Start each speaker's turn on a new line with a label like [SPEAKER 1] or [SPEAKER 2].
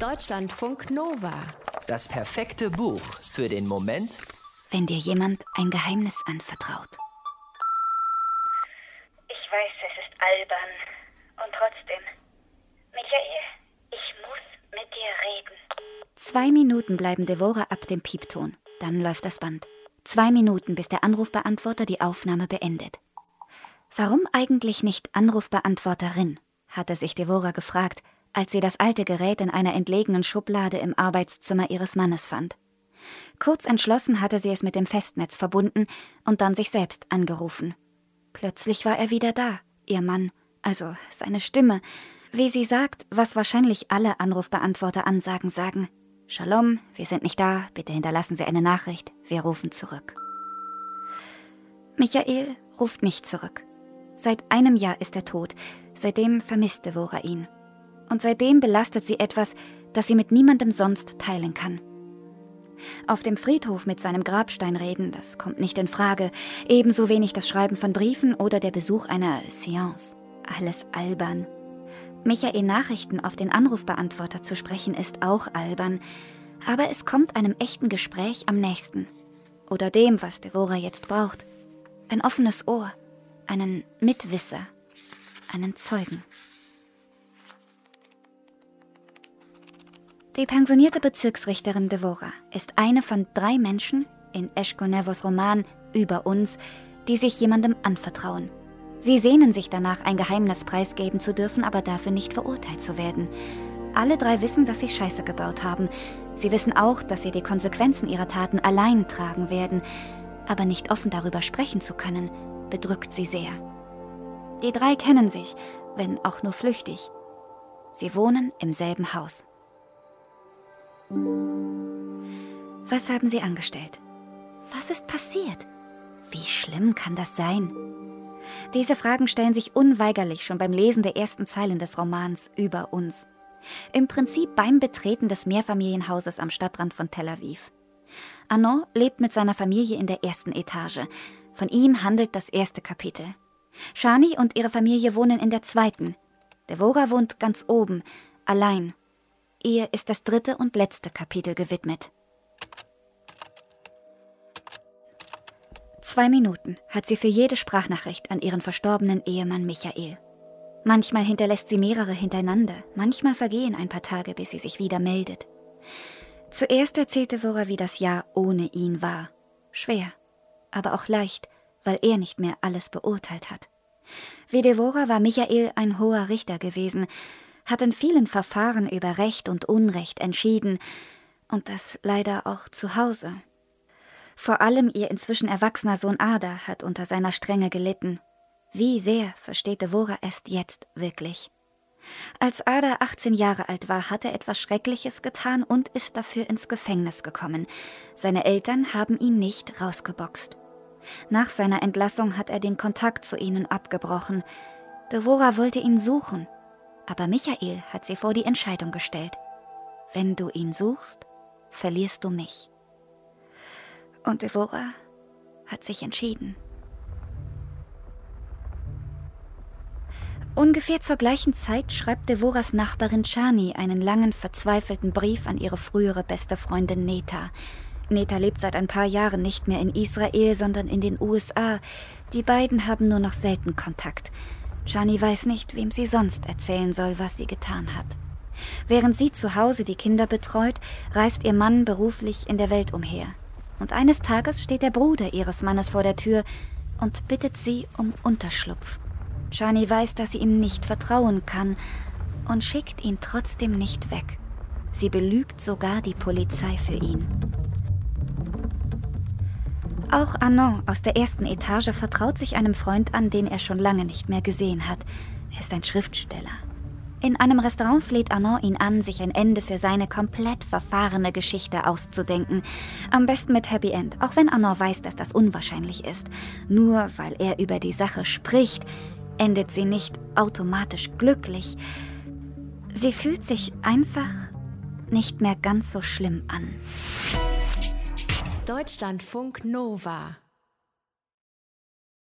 [SPEAKER 1] Deutschlandfunk Nova.
[SPEAKER 2] Das perfekte Buch für den Moment,
[SPEAKER 3] wenn dir jemand ein Geheimnis anvertraut.
[SPEAKER 4] Ich weiß, es ist albern. Und trotzdem. Michael, ich muss mit dir reden.
[SPEAKER 3] Zwei Minuten bleiben Devora ab dem Piepton. Dann läuft das Band. Zwei Minuten, bis der Anrufbeantworter die Aufnahme beendet. Warum eigentlich nicht Anrufbeantworterin? hatte sich Devora gefragt, als sie das alte Gerät in einer entlegenen Schublade im Arbeitszimmer ihres Mannes fand. Kurz entschlossen hatte sie es mit dem Festnetz verbunden und dann sich selbst angerufen. Plötzlich war er wieder da, ihr Mann, also seine Stimme, wie sie sagt, was wahrscheinlich alle Anrufbeantworter ansagen sagen. Shalom, wir sind nicht da, bitte hinterlassen Sie eine Nachricht, wir rufen zurück. Michael ruft nicht zurück. Seit einem Jahr ist er tot, seitdem vermisste Wora ihn und seitdem belastet sie etwas, das sie mit niemandem sonst teilen kann. Auf dem Friedhof mit seinem Grabstein reden, das kommt nicht in Frage, ebenso wenig das Schreiben von Briefen oder der Besuch einer Seance. Alles albern. Michael Nachrichten auf den Anrufbeantworter zu sprechen ist auch albern, aber es kommt einem echten Gespräch am nächsten. Oder dem, was Devora jetzt braucht. Ein offenes Ohr, einen Mitwisser, einen Zeugen. Die pensionierte Bezirksrichterin Devora ist eine von drei Menschen in Eschkonevos Roman Über uns, die sich jemandem anvertrauen. Sie sehnen sich danach, ein Geheimnis preisgeben zu dürfen, aber dafür nicht verurteilt zu werden. Alle drei wissen, dass sie Scheiße gebaut haben. Sie wissen auch, dass sie die Konsequenzen ihrer Taten allein tragen werden. Aber nicht offen darüber sprechen zu können, bedrückt sie sehr. Die drei kennen sich, wenn auch nur flüchtig. Sie wohnen im selben Haus. Was haben Sie angestellt? Was ist passiert? Wie schlimm kann das sein? Diese Fragen stellen sich unweigerlich schon beim Lesen der ersten Zeilen des Romans über uns. Im Prinzip beim Betreten des Mehrfamilienhauses am Stadtrand von Tel Aviv. Anon lebt mit seiner Familie in der ersten Etage. Von ihm handelt das erste Kapitel. Shani und ihre Familie wohnen in der zweiten. Devora wohnt ganz oben, allein Ihr ist das dritte und letzte Kapitel gewidmet. Zwei Minuten hat sie für jede Sprachnachricht an ihren verstorbenen Ehemann Michael. Manchmal hinterlässt sie mehrere hintereinander, manchmal vergehen ein paar Tage, bis sie sich wieder meldet. Zuerst erzählte Wora, wie das Jahr ohne ihn war. Schwer, aber auch leicht, weil er nicht mehr alles beurteilt hat. Wie Devora war Michael ein hoher Richter gewesen, hat in vielen Verfahren über Recht und Unrecht entschieden, und das leider auch zu Hause. Vor allem ihr inzwischen erwachsener Sohn Ada hat unter seiner Strenge gelitten. Wie sehr versteht Devora erst jetzt wirklich. Als Ada 18 Jahre alt war, hat er etwas Schreckliches getan und ist dafür ins Gefängnis gekommen. Seine Eltern haben ihn nicht rausgeboxt. Nach seiner Entlassung hat er den Kontakt zu ihnen abgebrochen. Devora wollte ihn suchen, aber Michael hat sie vor die Entscheidung gestellt. Wenn du ihn suchst, verlierst du mich. Und Devora hat sich entschieden. Ungefähr zur gleichen Zeit schreibt Devoras Nachbarin Chani einen langen, verzweifelten Brief an ihre frühere beste Freundin Neta. Neta lebt seit ein paar Jahren nicht mehr in Israel, sondern in den USA. Die beiden haben nur noch selten Kontakt. Shani weiß nicht, wem sie sonst erzählen soll, was sie getan hat. Während sie zu Hause die Kinder betreut, reist ihr Mann beruflich in der Welt umher. Und eines Tages steht der Bruder ihres Mannes vor der Tür und bittet sie um Unterschlupf. Shani weiß, dass sie ihm nicht vertrauen kann und schickt ihn trotzdem nicht weg. Sie belügt sogar die Polizei für ihn. Auch Anon aus der ersten Etage vertraut sich einem Freund an, den er schon lange nicht mehr gesehen hat. Er ist ein Schriftsteller. In einem Restaurant fleht Anon ihn an, sich ein Ende für seine komplett verfahrene Geschichte auszudenken. Am besten mit Happy End, auch wenn Anon weiß, dass das unwahrscheinlich ist. Nur weil er über die Sache spricht, endet sie nicht automatisch glücklich. Sie fühlt sich einfach nicht mehr ganz so schlimm an.
[SPEAKER 1] Deutschlandfunk Nova